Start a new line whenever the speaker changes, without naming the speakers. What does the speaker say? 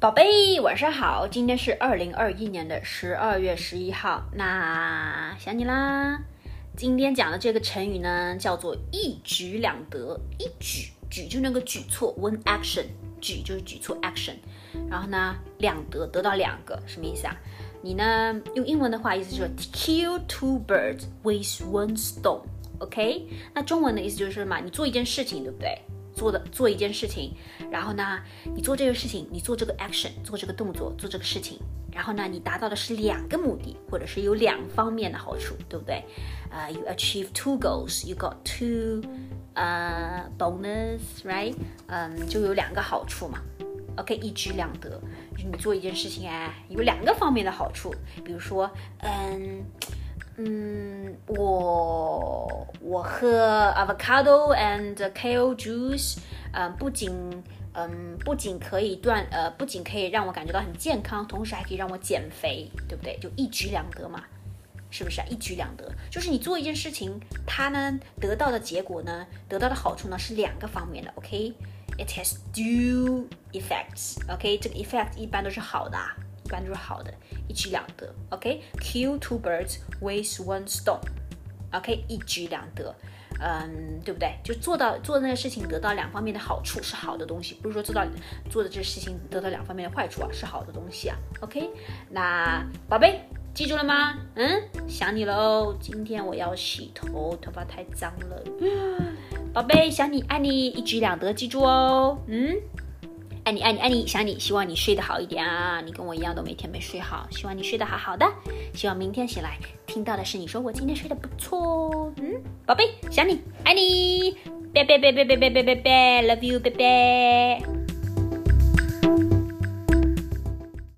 宝贝，晚上好！今天是二零二一年的十二月十一号，那想你啦。今天讲的这个成语呢，叫做一举两得。一举举就那个举措，one action，举就是举措 action。然后呢，两得得到两个，什么意思啊？你呢用英文的话，意思就是 kill two birds with one stone。OK，那中文的意思就是嘛，你做一件事情，对不对？做的做一件事情，然后呢，你做这个事情，你做这个 action，做这个动作，做这个事情，然后呢，你达到的是两个目的，或者是有两方面的好处，对不对？呃，you achieve two goals，you got two，呃，bonus，right？嗯，就有两个好处嘛。OK，一举两得，就是你做一件事情啊，有两个方面的好处，比如说，嗯。嗯，我我喝 avocado and kale juice，嗯，不仅嗯不仅可以锻呃不仅可以让我感觉到很健康，同时还可以让我减肥，对不对？就一举两得嘛，是不是啊？一举两得，就是你做一件事情，它呢得到的结果呢，得到的好处呢是两个方面的，OK？It has two effects，OK？这个 effect 一般都是好的。一般都是好的，一举两得。OK，kill two birds with one stone。OK，一举两得，嗯，对不对？就做到做那个事情得到两方面的好处是好的东西，不是说做到做的这事情得到两方面的坏处啊，是好的东西啊。OK，那宝贝记住了吗？嗯，想你喽。今天我要洗头，头发太脏了。宝贝想你爱你，一举两得，记住哦。嗯。爱你爱你爱你想你，希望你睡得好一点啊！你跟我一样都每天没睡好，希望你睡得好好的。希望明天醒来听到的是你说我今天睡得不错哦。嗯，宝贝想你爱你，拜拜拜拜拜拜拜拜拜，love you，拜拜。